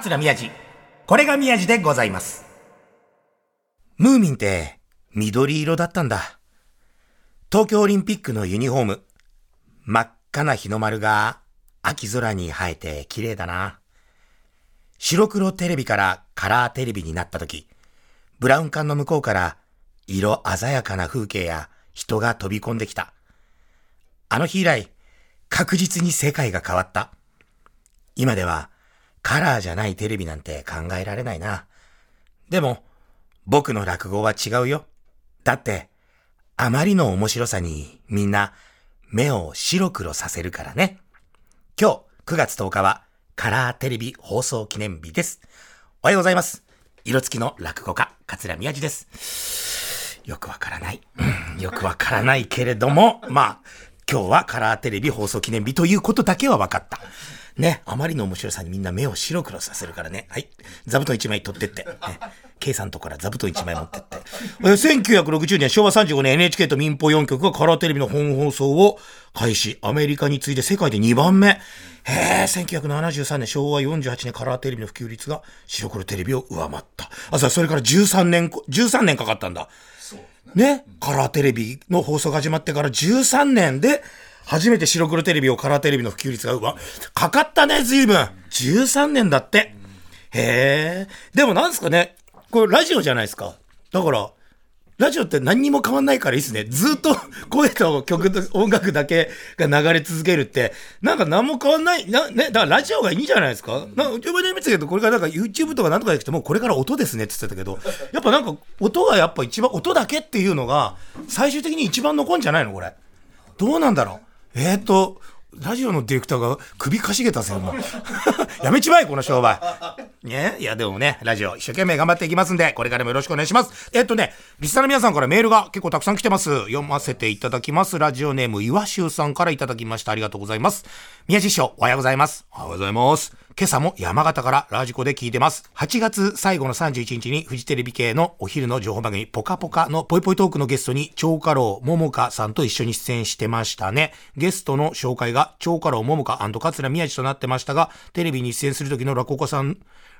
桂宮治。これが宮治でございます。ムーミンって緑色だったんだ。東京オリンピックのユニフォーム。真っ赤な日の丸が秋空に生えて綺麗だな。白黒テレビからカラーテレビになった時、ブラウン管の向こうから色鮮やかな風景や人が飛び込んできた。あの日以来、確実に世界が変わった。今ではカラーじゃないテレビなんて考えられないな。でも、僕の落語は違うよ。だって、あまりの面白さにみんな目を白黒させるからね。今日9月10日はカラーテレビ放送記念日です。おはようございます。色付きの落語家、桂宮治です。よくわからない。よくわからないけれども、まあ、今日はカラーテレビ放送記念日ということだけは分かった。ね、あまりの面白さにみんな目を白黒させるからね。はい。座布団1枚取ってって。ね、K さんとこから座布団1枚持ってって。え1960年昭和35年 NHK と民放4局がカラーテレビの本放送を開始。アメリカに次いで世界で2番目。へえ、1973年昭和48年カラーテレビの普及率が白黒テレビを上回った。あ、さ、それから13年、13年かかったんだ。ね、カラーテレビの放送が始まってから13年で、初めて白黒テレビをカラーテレビの普及率が、うわ、かかったね、随分。13年だって。へえ。でもなんですかね、これラジオじゃないですか。だから、ラジオって何にも変わんないからいいですね。ずっと 声と曲と音楽だけが流れ続けるって、なんか何も変わんない。な、ね、だからラジオがいいんじゃないですかなんか、自分で見てたけど、これからなんか YouTube とかなんとかできても、これから音ですねって言ってたけど、やっぱなんか音がやっぱ一番、音だけっていうのが、最終的に一番残んじゃないの？これ。どうなんだろう？えー、と、ラジオのディレクターが首かしげたぜ、もう。やめちまえ、この商売。ねいや、でもね、ラジオ一生懸命頑張っていきますんで、これからもよろしくお願いします。えっとね、リスナーの皆さんからメールが結構たくさん来てます。読ませていただきます。ラジオネーム、岩修さんからいただきました。ありがとうございます。宮地師匠、おはようございます。おはようございます。今朝も山形からラジコで聞いてます。8月最後の31日にフジテレビ系のお昼の情報番組、ポカポカのポイポイトークのゲストに、超過労桃花さんと一緒に出演してましたね。ゲストの紹介が、超過労桃花桂宮治となってましたが、テレビに出演する時の落語家さん、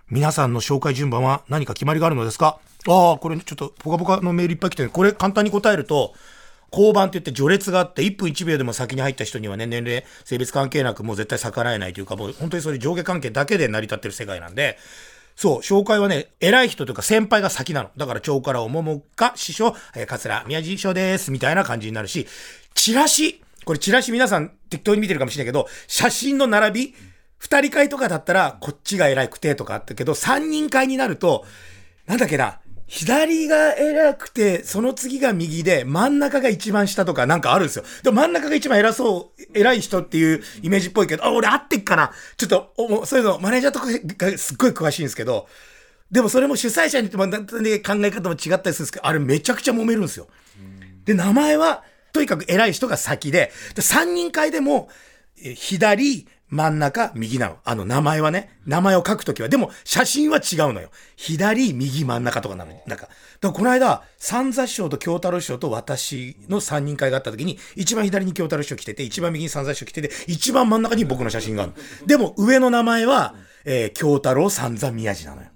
皆さんの紹介順番は何か決まりがあるのですか？ああ、これちょっとポカポカのメールいっぱい来てる。これ簡単に答えると、交番って言って序列があって、1分1秒でも先に入った人にはね、年齢、性別関係なくもう絶対逆らえないというか、もう本当にそれ上下関係だけで成り立ってる世界なんで、そう、紹介はね、偉い人というか先輩が先なの。だから、長からおももか師匠、えー、桂宮治師匠です、みたいな感じになるし、チラシ、これチラシ皆さん適当に見てるかもしれないけど、写真の並び、二人会とかだったら、こっちが偉くてとかあったけど、三人会になると、なんだっけな、左が偉くて、その次が右で、真ん中が一番下とかなんかあるんですよ。でも真ん中が一番偉そう、偉い人っていうイメージっぽいけど、あ、俺合ってっかな。ちょっと、そういうの、マネージャーとかがすっごい詳しいんですけど、でもそれも主催者によっても、ね、考え方も違ったりするんですけど、あれめちゃくちゃ揉めるんですよ。で、名前は、とにかく偉い人が先で、で、三人会でも、左、真ん中、右なの。あの、名前はね。名前を書くときは。でも、写真は違うのよ。左、右、真ん中とかなの。なんか。だから、この間、三座師匠と京太郎師匠と私の三人会があったときに、一番左に京太郎師匠来てて、一番右に三座師匠来てて、一番真ん中に僕の写真があるの。でも、上の名前は、えー、京太郎三座宮治なのよ。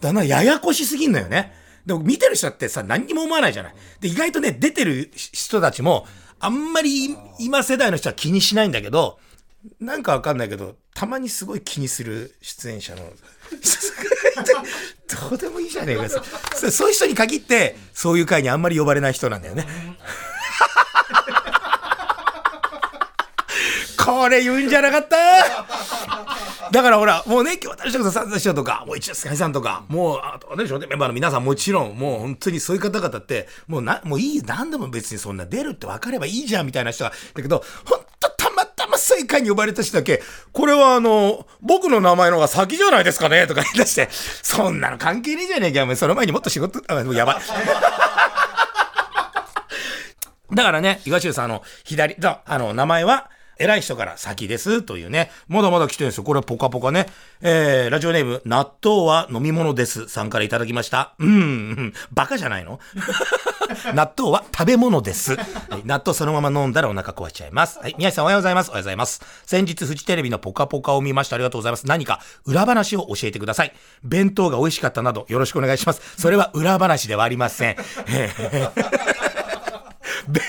だな、ややこしすぎんのよね。でも見てる人ってさ、何にも思わないじゃない。で、意外とね、出てる人たちも、あんまり今世代の人は気にしないんだけど、なんかわかんないけど、たまにすごい気にする出演者の。どうでもいいじゃねえかそ。そういう人に限って、そういう会にあんまり呼ばれない人なんだよね。これ言うんじゃなかった？だからほら、もうね、今日私とかさん師匠とか、もう一応菅井さんとか、もう、あとね、メンバーの皆さんもちろん、もう本当にそういう方々って、もうな、もういい、何でも別にそんな出るって分かればいいじゃんみたいな人が、だけど、本当たまたまそういう会に呼ばれた人だけ、これはあの、僕の名前の方が先じゃないですかねとか言い出して、そんなの関係ねえじゃねえか、お前その前にもっと仕事、あ、もうやばい。だからね、岩中さん、あの、左、あの、名前は、偉い人から先ですというね、まだまだ来てるんですよ。これはポカポカね。えー、ラジオネーム、納豆は飲み物ですさんからいただきました。うん、バカじゃないの？納豆は食べ物です。はい納豆そのまま飲んだらお腹壊しちゃいます。はい、宮治さんおはようございます。おはようございます。先日フジテレビのポカポカを見ました。ありがとうございます。何か裏話を教えてください。弁当が美味しかったなどよろしくお願いします。それは裏話ではありません。弁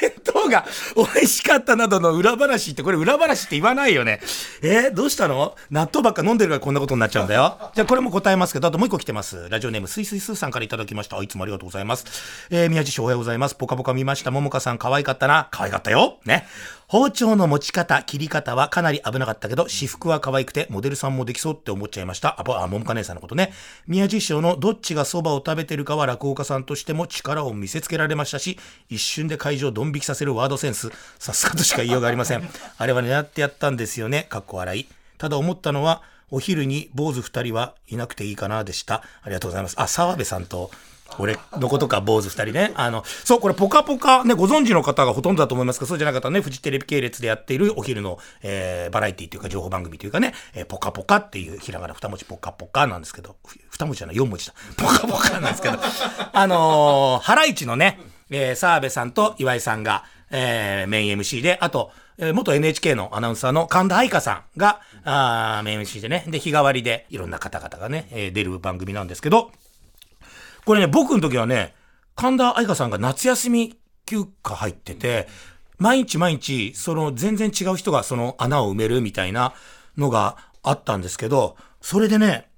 が美味しかったなどの裏話って、これ裏話って言わないよね。えー、どうしたの？納豆ばっか飲んでるからこんなことになっちゃうんだよ。じゃあこれも答えますけど、あともう一個来てます。ラジオネームすいすいすーさんからいただきました。いつもありがとうございます。えー、宮地市おはようございます。ぽかぽか見ました。ももかさん可愛かったな。可愛かったよ。ね。包丁の持ち方、切り方はかなり危なかったけど、私服は可愛くて、モデルさんもできそうって思っちゃいました。あ、あ、ももか姉さんのことね。宮地師匠のどっちが蕎麦を食べてるかは落語家さんとしても力を見せつけられましたし、一瞬で会場をドン引きさせるワードセンス、さすがとしか言いようがありません。あれは狙ってやったんですよね。かっこ笑い。ただ思ったのは、お昼に坊主二人はいなくていいかなでした。ありがとうございます。あ、澤部さんと俺のことか坊主二人ね。あの、そう、これポカポカね、ご存知の方がほとんどだと思いますが、そうじゃなかったね、フジテレビ系列でやっているお昼の、えー、バラエティというか情報番組というかね、えー、ポカポカっていうひらがな二文字ポカポカなんですけど、二文字じゃない、四文字だ。ポカポカなんですけど、あのー、ハライチのね、えー、澤部さんと岩井さんが、えー、メイン MC で、あと、え、元 NHK のアナウンサーの神田愛花さんが、あメイン MC でね、で、日替わりでいろんな方々がね、えー、出る番組なんですけど、これね、僕の時はね、神田愛花さんが夏休み休暇入ってて、毎日毎日、その全然違う人がその穴を埋めるみたいなのがあったんですけど、それでね、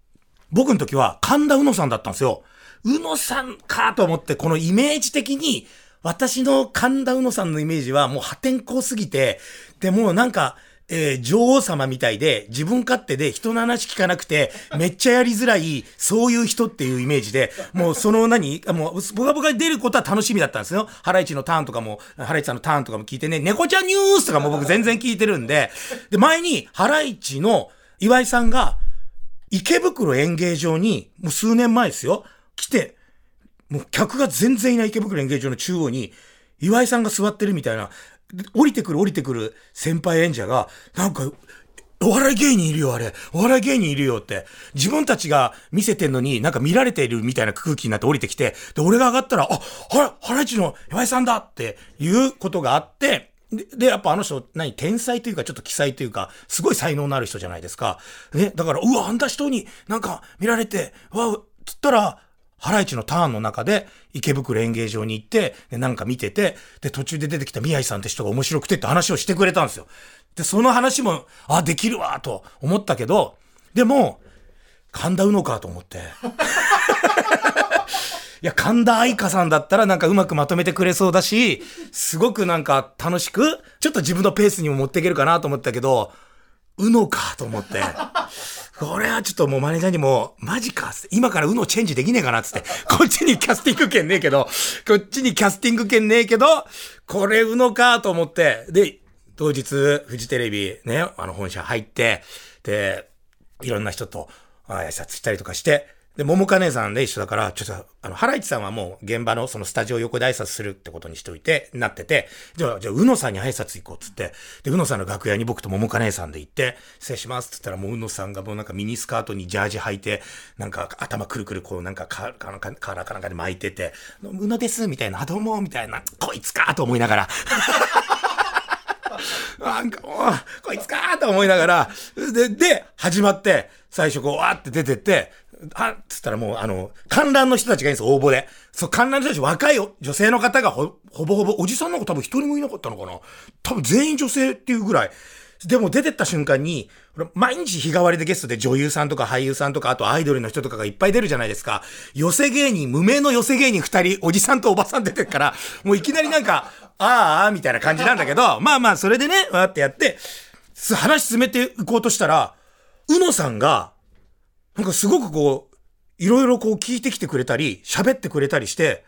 僕の時は神田うのさんだったんですよ。うのさんかと思って、このイメージ的に、私の神田うのさんのイメージはもう破天荒すぎて、でもなんか、えー、女王様みたいで、自分勝手で人の話聞かなくて、めっちゃやりづらい、そういう人っていうイメージで、もうその何、もう、ボカボカに出ることは楽しみだったんですよ。ハライチのターンとかも、ハライチさんのターンとかも聞いてね、猫ちゃんニュースとかも僕全然聞いてるんで、で、前に、ハライチの岩井さんが、池袋演芸場に、もう数年前ですよ、来て、もう客が全然いない池袋演芸場の中央に、岩井さんが座ってるみたいな、降りてくる降りてくる先輩演者が、なんか、お笑い芸人いるよ、あれ。お笑い芸人いるよって。自分たちが見せてんのになんか見られているみたいな空気になって降りてきて、で、俺が上がったら、あ、はハライチの岩井さんだっていうことがあって、で、でやっぱあの人、何、天才というか、ちょっと奇才というか、すごい才能のある人じゃないですか。ね、だから、うわ、あんな人になんか見られて、わ、つったら、ハライチのターンの中で池袋演芸場に行って、で、なんか見てて、で、途中で出てきた宮井さんって人が面白くてって話をしてくれたんですよ。で、その話も、あ、できるわ、と思ったけど、でも、神田うのかと思って。いや、神田愛花さんだったらなんかうまくまとめてくれそうだし、すごくなんか楽しく、ちょっと自分のペースにも持っていけるかなと思ったけど、うのかと思って。これはちょっともうマネージャーにも、マジか今からうのチェンジできねえかなっつって、こっちにキャスティング権ねえけど、こっちにキャスティング権ねえけど、これうのかと思って、で、当日、フジテレビね、あの本社入って、で、いろんな人と挨拶したりとかして、で、桃か姉さんで一緒だから、ちょっと、あの、ハライチさんはもう現場のそのスタジオ横で挨拶するってことにしておいて、なってて、じゃあ、じゃあ、うのさんに挨拶行こうっつって、で、うのさんの楽屋に僕と桃か姉さんで行って、失礼しますっつったら、もううのさんがもうなんかミニスカートにジャージ履いて、なんか頭くるくるこうなんかカーラかかなんかで巻いてて、うのですみたいな、どうもみたいな、こいつかと思いながら。なんかもう、こいつかと思いながら、で、で、始まって、最初こう、わーって出てって、あっつったらもう、あの、観覧の人たちがいいんです応募で。そう、観覧の人たち、若い女性の方がほ、ほぼほぼ、おじさんの子多分一人もいなかったのかな多分全員女性っていうぐらい。でも出てった瞬間に、毎日日替わりでゲストで女優さんとか俳優さんとか、あとアイドルの人とかがいっぱい出るじゃないですか。寄せ芸人、無名の寄せ芸人二人、おじさんとおばさん出てるから、もういきなりなんか、ああ、みたいな感じなんだけど、まあまあ、それでね、わってやって、話進めていこうとしたら、うのさんが、なんかすごくこう、いろいろこう聞いてきてくれたり、喋ってくれたりして、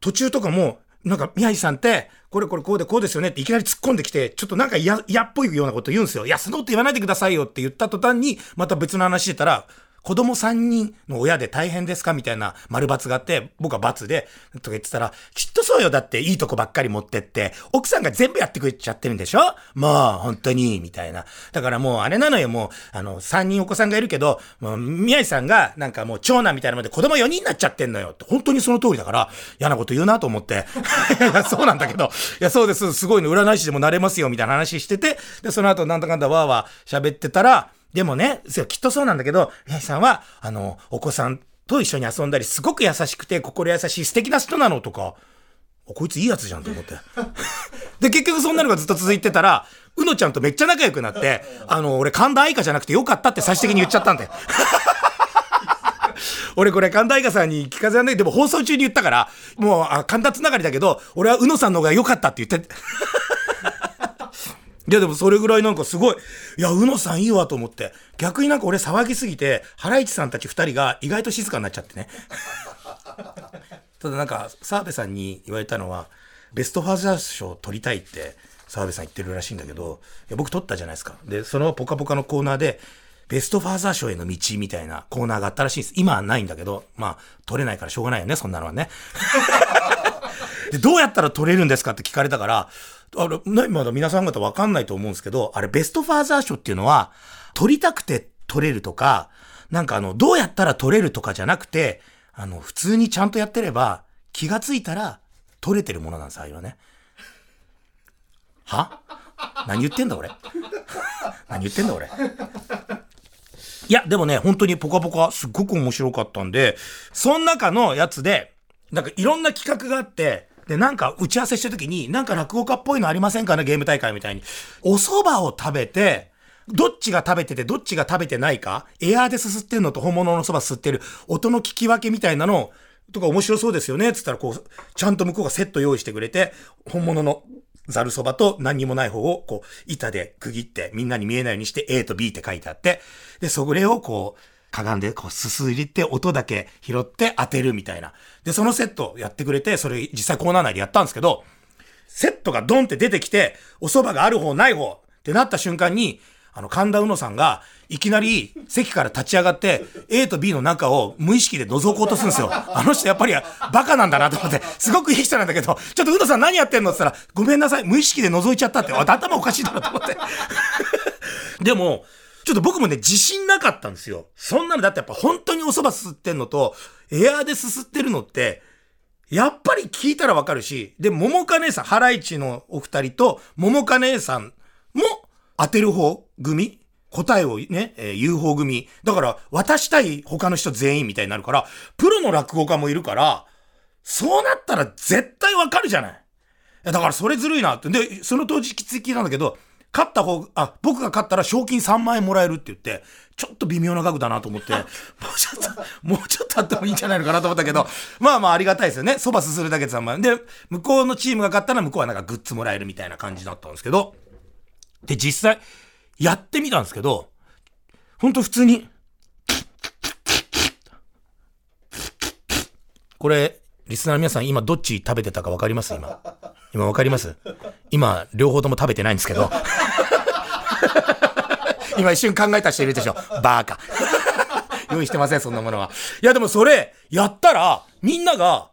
途中とかも、なんか、宮治さんって、これこれこうでこうですよねっていきなり突っ込んできて、ちょっとなんか嫌、っぽいようなこと言うんですよ。いや、そのこと言わないでくださいよって言った途端に、また別の話してたら、子供3人の親で大変ですか？みたいな丸抜があって、僕は×で、とか言ってたら、きっとそうよ。だっていいとこばっかり持ってって、奥さんが全部やってくれちゃってるんでしょ？もう、本当に、みたいな。だからもう、あれなのよ、もう、あの、3人お子さんがいるけど、もう、宮治さんが、なんかもう、長男みたいなので子供4人になっちゃってんのよ。って、本当にその通りだから、嫌なこと言うなと思って。いや、そうなんだけど、いや、そうです、すごいの、占い師でもなれますよ、みたいな話してて、で、その後、なんだかんだわーわー喋ってたら、でもね、きっとそうなんだけど、宮治さんは、あの、お子さんと一緒に遊んだり、すごく優しくて、心優しい素敵な人なのとか、こいついいやつじゃんと思って。で、結局そんなのがずっと続いてたら、うのちゃんとめっちゃ仲良くなって、あの、俺神田愛花じゃなくてよかったって最終的に言っちゃったんだよ。俺これ神田愛花さんに聞かせられない。でも放送中に言ったから、もう、あ神田つながりだけど、俺はうのさんの方が良かったって言って。いやでもそれぐらいなんかすごい、いや、うのさんいいわと思って。逆になんか俺騒ぎすぎて、ハライチさんたち二人が意外と静かになっちゃってね。ただなんか、澤部さんに言われたのは、ベストファーザー賞取りたいって澤部さん言ってるらしいんだけど、いや僕取ったじゃないですか。で、そのポカポカのコーナーで、ベストファーザー賞への道みたいなコーナーがあったらしいんです。今はないんだけど、まあ、取れないからしょうがないよね、そんなのはね。で、どうやったら取れるんですかって聞かれたから、あれ、ね、まだ皆さん方わかんないと思うんですけど、あれ、ベストファーザー賞っていうのは、取りたくて取れるとか、なんかあの、どうやったら取れるとかじゃなくて、あの、普通にちゃんとやってれば、気がついたら、取れてるものなんです、ああいうのね。は？何言ってんだ俺？何言ってんだ俺？いや、でもね、本当にポカポカすっごく面白かったんで、その中のやつで、なんかいろんな企画があって、で、なんか打ち合わせした時に、なんか落語家っぽいのありませんかねゲーム大会みたいに。お蕎麦を食べて、どっちが食べててどっちが食べてないか、エアーですすってんのと本物の蕎麦吸ってる音の聞き分けみたいなのとか面白そうですよねつったらこう、ちゃんと向こうがセット用意してくれて、本物のざるそばと何にもない方をこう、板で区切ってみんなに見えないようにして A と B って書いてあって、で、それをこう、かがんでこうすすりって音だけ拾って当てるみたいな。で、そのセットやってくれて、それ実際コーナー内でやったんですけど、セットがドンって出てきて、お蕎麦がある方ない方ってなった瞬間に、あの、神田うのさんが、いきなり席から立ち上がって、A と B の中を無意識で覗こうとするんですよ。あの人やっぱりバカなんだなと思って、すごくいい人なんだけど、ちょっとうのさん何やってんのって言ったら、ごめんなさい、無意識で覗いちゃったって、頭おかしいだろと思って。でも、ちょっと僕もね、自信なかったんですよ。そんなのだってやっぱ本当にお蕎麦すすってんのと、エアーですすってるのって、やっぱり聞いたらわかるし、で、桃花姉さん、ハライチのお二人と、桃花姉さんも当てる方組？答えをね、えー、言う方組。だから、渡したい他の人全員みたいになるから、プロの落語家もいるから、そうなったら絶対わかるじゃない。だからそれずるいなって。で、その当時きつい聞いたんだけど、勝った方、あ、僕が勝ったら賞金3万円もらえるって言って、ちょっと微妙な額だなと思って、もうちょっと、もうちょっとあってもいいんじゃないのかなと思ったけど、まあまあありがたいですよね。蕎麦すするだけで3万円。で、向こうのチームが勝ったら向こうはなんかグッズもらえるみたいな感じだったんですけど、で、実際、やってみたんですけど、ほんと普通に、これ、リスナーの皆さん今どっち食べてたか分かります？今。今分かります？今、両方とも食べてないんですけど。今一瞬考えた人いるでしょ？バーカ。用意してません、そんなものは。いや、でもそれ、やったら、みんなが、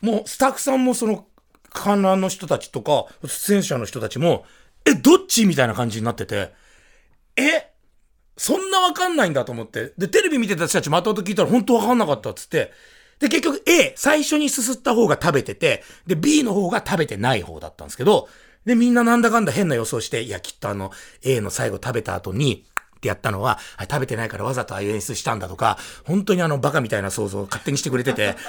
もうスタッフさんもその、観覧の人たちとか、出演者の人たちも、え、どっちみたいな感じになってて、えそんなわかんないんだと思って。で、テレビ見てた人たちまたと聞いたら本当わかんなかったっつって、で、結局 A、最初にすすった方が食べてて、で、B の方が食べてない方だったんですけど、で、みんななんだかんだ変な予想して、いや、きっとあの、A の最後食べた後に、ってやったのは、食べてないからわざとああいう演出したんだとか、本当にあの、バカみたいな想像を勝手にしてくれてて、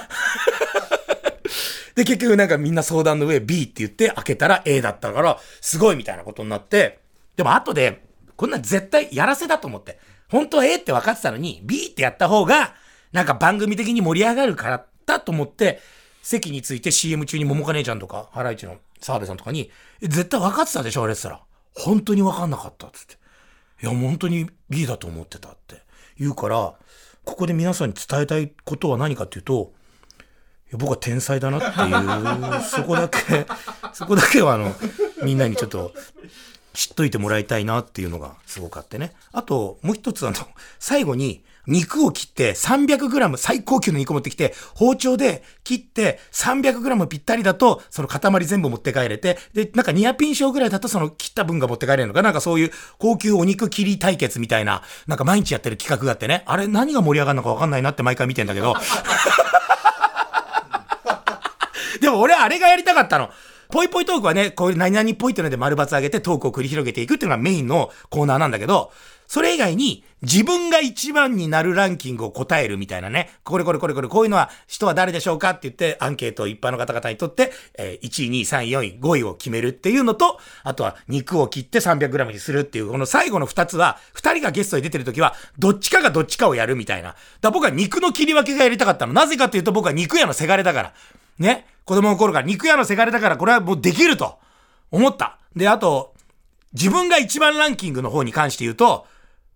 で、結局なんかみんな相談の上 B って言って開けたら A だったから、すごいみたいなことになって、でも後で、こんな絶対やらせだと思って。本当は A って分かってたのに、B ってやった方が、なんか番組的に盛り上がるからだと思って、席について CM 中に桃花姉ちゃんとか、ハライチの澤部さんとかに、絶対分かってたでしょあれって言ったら。本当に分かんなかったっつって。いや、本当に B だと思ってたって言うから、ここで皆さんに伝えたいことは何かっていうと、僕は天才だなっていう、そこだけ、そこだけはあの、みんなにちょっと知っといてもらいたいなっていうのがすごくあってね。あと、もう一つあの、最後に、肉を切って 300g 最高級の肉持ってきて、包丁で切って 300g ぴったりだと、その塊全部持って帰れて、で、なんかニアピン賞ぐらいだとその切った分が持って帰れるのか、なんかそういう高級お肉切り対決みたいな、なんか毎日やってる企画があってね、あれ何が盛り上がるのかわかんないなって毎回見てんだけど。でも俺あれがやりたかったの。ぽいぽいトークはね、こういう何々っぽいってので丸抜上げてトークを繰り広げていくっていうのがメインのコーナーなんだけど、それ以外に自分が一番になるランキングを答えるみたいなね、これこれこれこれこういうのは人は誰でしょうかって言ってアンケートを一般の方々にとって、えー、1位、2位、3位、4位、5位を決めるっていうのと、あとは肉を切って 300g にするっていう、この最後の2つは、2人がゲストに出てる時は、どっちかがどっちかをやるみたいな。だ僕は肉の切り分けがやりたかったの。なぜかっていうと僕は肉屋のせがれだから。ね。子供の頃から肉屋のせがれだからこれはもうできると思った。で、あと、自分が一番ランキングの方に関して言うと、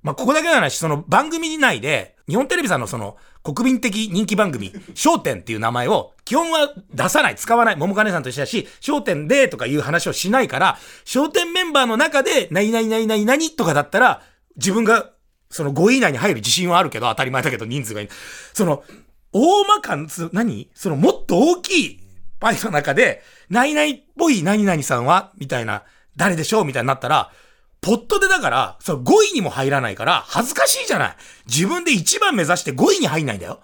まあ、ここだけの話、その番組内で、日本テレビさんのその国民的人気番組、笑点っていう名前を基本は出さない、使わない、桃金さんと一緒だし、笑点でとかいう話をしないから、笑点メンバーの中で、何々何々何とかだったら、自分がその5位以内に入る自信はあるけど、当たり前だけど人数がいる。その、大まか、何？そのもっと大きいパイの中で、何々っぽい何々さんはみたいな、誰でしょう？みたいになったら、ポットでだから、そう、5位にも入らないから、恥ずかしいじゃない。自分で1番目指して5位に入んないんだよ。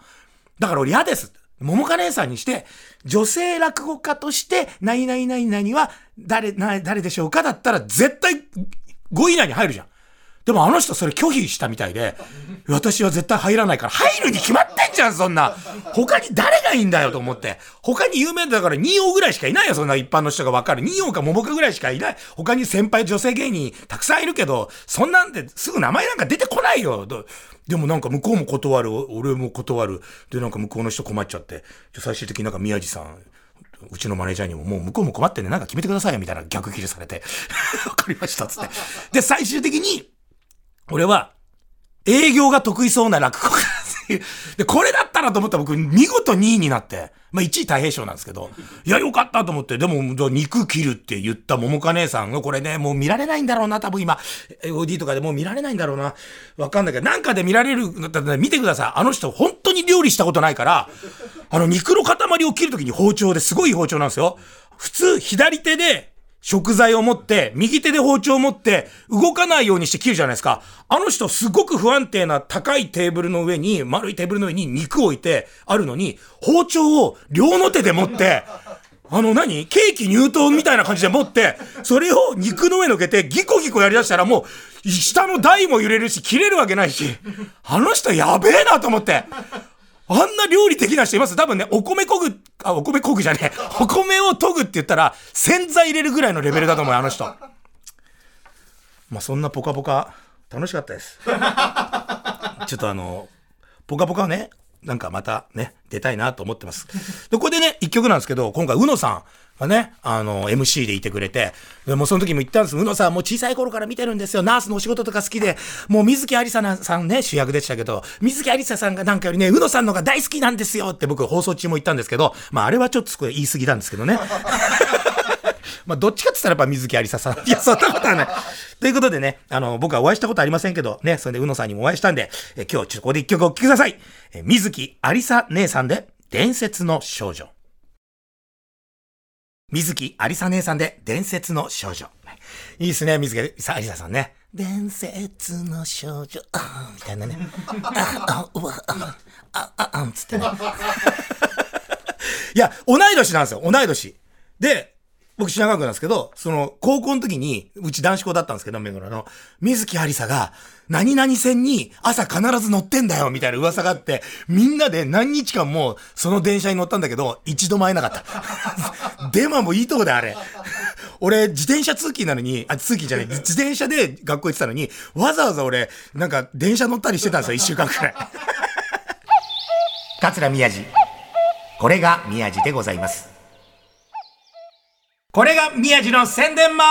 だから俺嫌です。桃花姉さんにして、女性落語家として、何々何々は、誰、誰でしょうかだったら、絶対5位以内に入るじゃん。でもあの人それ拒否したみたいで、私は絶対入らないから、入るに決まってんじゃん、そんな。他に誰がいいんだよと思って。他に有名だから2王ぐらいしかいないよ、そんな一般の人がわかる。2王か桃かぐらいしかいない。他に先輩女性芸人たくさんいるけど、そんなんですぐ名前なんか出てこないよ。でもなんか向こうも断る、俺も断る。で、なんか向こうの人困っちゃって。最終的になんか宮地さん、うちのマネージャーにももう向こうも困ってんでなんか決めてくださいよみたいな逆切れされて。わかりましたつって。で、最終的に、俺は、営業が得意そうな落語家 で、これだったらと思ったら僕、見事2位になって、まあ1位太平賞なんですけど、いや、よかったと思って、でも、肉切るって言った桃花姉さんが、これね、もう見られないんだろうな、多分今、OD とかでもう見られないんだろうな。わかんないけど、なんかで見られるんだったら見てください。あの人、本当に料理したことないから、あの、肉の塊を切るときに包丁ですごい包丁なんですよ。普通、左手で、食材を持って、右手で包丁を持って、動かないようにして切るじゃないですか。あの人すごく不安定な高いテーブルの上に、丸いテーブルの上に肉を置いてあるのに、包丁を両の手で持って、あの何？ケーキ入刀みたいな感じで持って、それを肉の上乗けてギコギコやりだしたらもう、下の台も揺れるし、切れるわけないし、あの人やべえなと思って。あんな料理的な人います？多分ね、お米こぐ、あ、お米こぐじゃねえ。お米を研ぐって言ったら、洗剤入れるぐらいのレベルだと思うよ、あの人。まあ、そんなポカポカ、楽しかったです。ちょっとあの、ポカポカね、なんかまたね、出たいなと思ってます。で、ここでね、一曲なんですけど、今回、うのさん、がね、あの、MC でいてくれて、でもその時も言ったんです。うのさんもう小さい頃から見てるんですよ。ナースのお仕事とか好きで、もう水木有沙さんね、主役でしたけど、水木有沙さんがなんかよりね、うのさんのが大好きなんですよって僕放送中も言ったんですけど、まああれはちょっと言い過ぎなんですけどね。まあ、どっちかって言ったらやっぱ水木有沙さん。いや、そんなことはない。ということでね、あの、僕はお会いしたことありませんけど、ね、それでうのさんにもお会いしたんで、え今日ちょっとここで一曲お聴きください。え水木有沙姉さんで、伝説の少女。水木有沙姉さんで伝説の少女。いいですね、水木有沙さんね。伝説の少女、あみたいなね。あ、あ、うわ、あ、あ、あ、あ、つってね。いや、同い年なんですよ、同い年。で、僕品川区なんですけど、その、高校の時に、うち男子校だったんですけど、目黒の、水木有沙が、何々線に朝必ず乗ってんだよ、みたいな噂があって、みんなで何日間もその電車に乗ったんだけど、一度も会えなかった。デマもいいとこだ、あれ。俺、自転車通勤なのに、あ、通勤じゃない、自転車で学校行ってたのに、わざわざ俺、なんか電車乗ったりしてたんですよ、一週間くらい。桂宮治。これが宮治でございます。これが宮地の宣伝マン。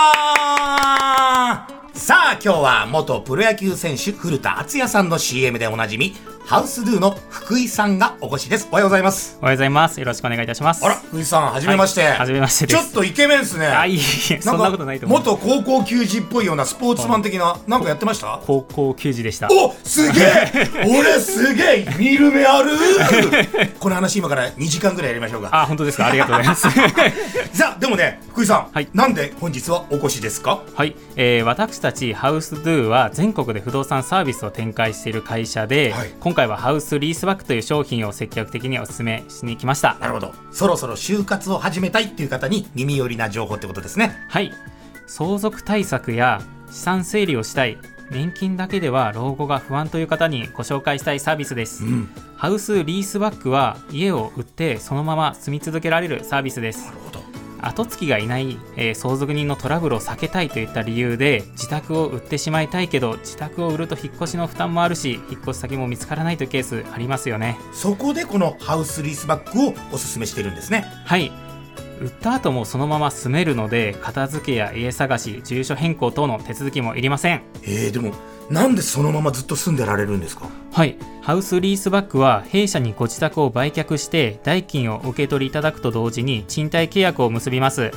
さあ今日は元プロ野球選手古田敦也さんの CM でおなじみハウスドゥの福井さんがお越しです。おはようございます。おはようございます。よろしくお願いいたします。あら福井さんはじめまして、はいめましてちょっとイケメンですね。あ、いえいえ、そんなことないと思う。元高校球児っぽいようなスポーツマン的な、なんかやってました？高校球児でした。おすげえ！俺すげえ見る目ある！この話今から2時間ぐらいやりましょうか。あ、本当ですか？ありがとうございます。さあでもね福井さん、はい。なんで本日はお越しですか？はい、えー私たちハウスドゥは全国で不動産サービスを展開している会社で、はい。今回はハウスリースバックという商品を積極的にお勧めしに来ました。なるほどそろそろ就活を始めたいっていう方に耳寄りな情報ってことですねはい、相続対策や資産整理をしたい。年金だけでは老後が不安という方にご紹介したいサービスです。うんハウスリースバックは家を売ってそのまま住み続けられるサービスですなるほど後継ぎがいない、えー相続人のトラブルを避けたいといった理由で自宅を売ってしまいたいけど自宅を売ると引っ越しの負担もあるし引っ越し先も見つからないというケースありますよね。そこでこのハウスリースバックをおすすめしてるんですね。はい売った後もそのまま住めるので片付けや家探し住所変更等の手続きもいりません。えー、でもなんでそのままずっと住んでられるんですか？はい、ハウスリースバックは弊社にご自宅を売却して代金を受け取りいただくと同時に賃貸契約を結びます。うん。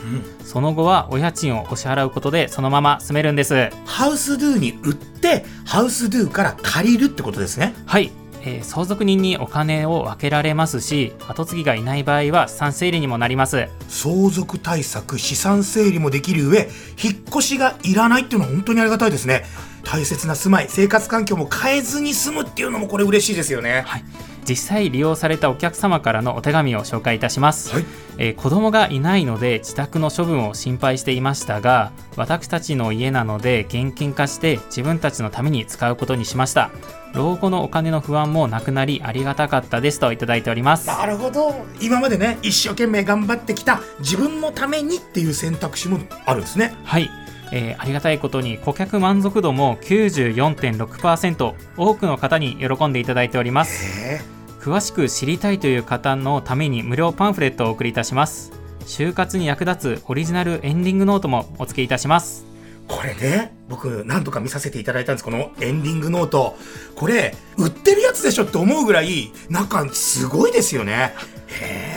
その後はお家賃をお支払うことでそのまま住めるんです。ハウスドゥに売ってハウスドゥから借りるってことですね。はい、えー相続人にお金を分けられますし後継ぎがいない場合は資産整理にもなります。相続対策資産整理もできる上引っ越しがいらないっていうのは本当にありがたいですね。大切な住まい生活環境も変えずに住むっていうのもこれ嬉しいですよね。はい実際利用されたお客様からのお手紙を紹介いたします、はい。えー子供がいないので自宅の処分を心配していましたが私たちの家なので現金化して自分たちのために使うことにしました。老後のお金の不安もなくなりありがたかったですといただいております。なるほど。今までね一生懸命頑張ってきた自分のためにっていう選択肢もあるんですね。はい、えーありがたいことに顧客満足度も94.6%多くの方に喜んでいただいております詳しく知りたいという方のために無料パンフレットをお送りいたします。就活に役立つオリジナルエンディングノートもお付けいたします。これね僕何度か見させていただいたんです。このエンディングノート。これ売ってるやつでしょって思うぐらい中すごいですよね。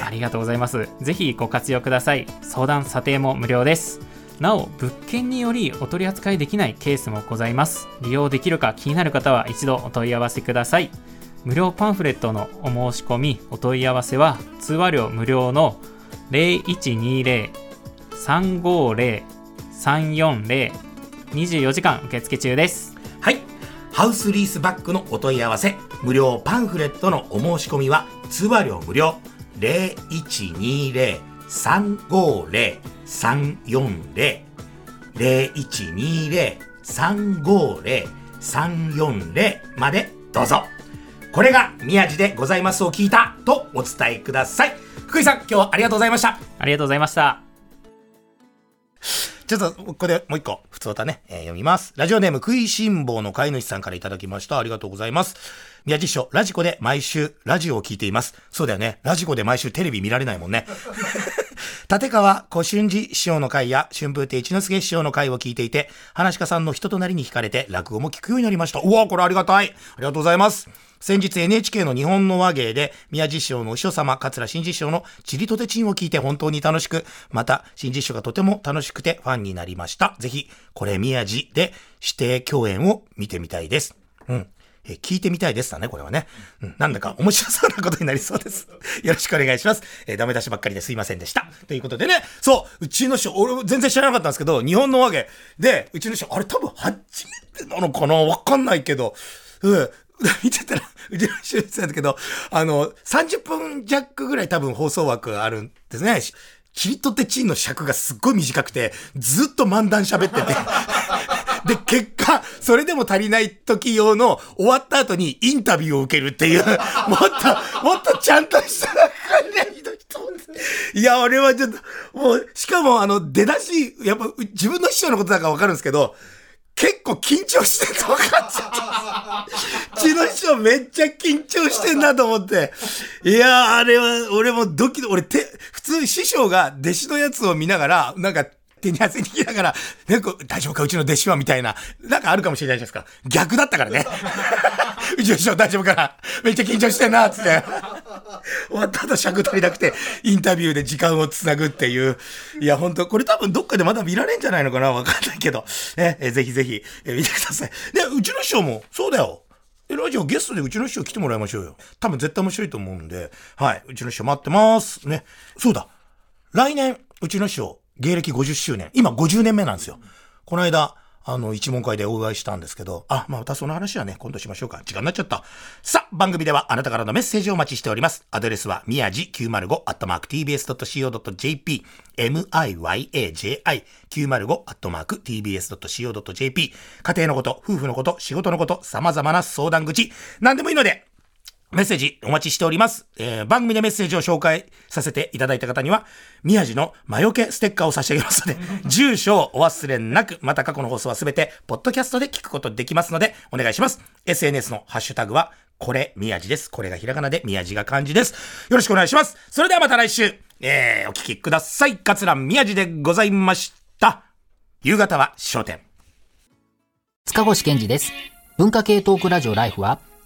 ありがとうございます。ぜひご活用ください。相談査定も無料です。なお物件によりお取り扱いできないケースもございます。利用できるか気になる方は一度お問い合わせください無料パンフレットのお申し込みお問い合わせは通話料無料の0120-350-340 24時間受付中ですはい。ハウスリースバックのお問い合わせ、無料パンフレットのお申し込みは、通話料無料、0120-350-340、0120-350-340までどうぞ。これが宮地でございますを聞いたとお伝えください。福井さん、今日はありがとうございました。ありがとうございましたちょっと、ここでもう一個、普通歌ね、えー読みます。ラジオネーム、食いしん坊の飼い主さんからいただきました。ありがとうございます。宮地師匠、ラジコで毎週、ラジオを聞いています。そうだよね。ラジコで毎週テレビ見られないもんね。立川小春寺師匠の会や春風亭一之輔師匠の会を聞いていて、話し家さんの人となりに惹かれて落語も聞くようになりました。うわ、これありがたい。ありがとうございます。先日 NHK の日本の和芸で宮地師匠のお師匠様、桂新地師匠のチリとてチンを聞いて本当に楽しく、また新地師匠がとても楽しくてファンになりました。ぜひ、これ宮地で指定共演を見てみたいです。うん。え聞いてみたいですだね、これはね。うん、なんだか面白そうなことになりそうです。よろしくお願いします。えーダメ出しばっかりですいませんでした。ということでね、そう、うちの師匠、俺全然知らなかったんですけど、日本の和芸で、うちの師匠、あれ多分初めてなのかな？わかんないけど、うん。見てたら、うちの師匠言ってたんだけど、あの、30分弱ぐらい多分放送枠あるんですね。切り取ってチンの尺がすっごい短くて、ずっと漫談喋ってて。で、結果、それでも足りない時用の終わった後にインタビューを受けるっていう、もっと、もっとちゃんとした中で、ひどいと思っていや、俺はちょっと、もう、しかもあの、出だし、やっぱ自分の師匠のことだからわかるんですけど、結構緊張してると分かっちゃった。血の師匠めっちゃ緊張してんなと思って。いやー、あれは、俺もドキドキ、俺て、普通師匠が弟子のやつを見ながら、なんか、手に汗にきながら、ね、こう大丈夫かうちの弟子はみたいな、なんかあるかもしれないじゃないですか。逆だったからね。うちの師匠大丈夫かなめっちゃ緊張してんな、つって。終わった後尺足りなくて、インタビューで時間をつなぐっていう。いや、本当これ多分どっかでまだ見られんじゃないのかな？わかんないけど。ね、えぜひぜひ、え見てください。で、うちの師匠も、そうだよ。ラジオゲストでうちの師匠来てもらいましょうよ。多分絶対面白いと思うんで、はい。うちの師匠待ってます。ね。そうだ。来年、うちの師匠、芸歴50周年。今50年目なんですよ。この間、あの、一問会でお会いしたんですけど、あ、まあ、またその話はね、今度しましょうか。時間になっちゃった。さあ、番組ではあなたからのメッセージをお待ちしております。アドレスは、みやじ 905-tbs.co.jp、miyaji905-tbs.co.jp、家庭のこと、夫婦のこと、仕事のこと、様々な相談口、何でもいいので、メッセージお待ちしております。えー、番組でメッセージを紹介させていただいた方には、宮地の魔除けステッカーを差し上げますので、住所をお忘れなく、また過去の放送はすべて、ポッドキャストで聞くことできますので、お願いします。SNS のハッシュタグは、これ、宮地です。これがひらがなで、宮地が漢字です。よろしくお願いします。それではまた来週、えー、お聞きください。桂宮地でございました。夕方は商店。塚越健治です。文化系トークラジオライフは、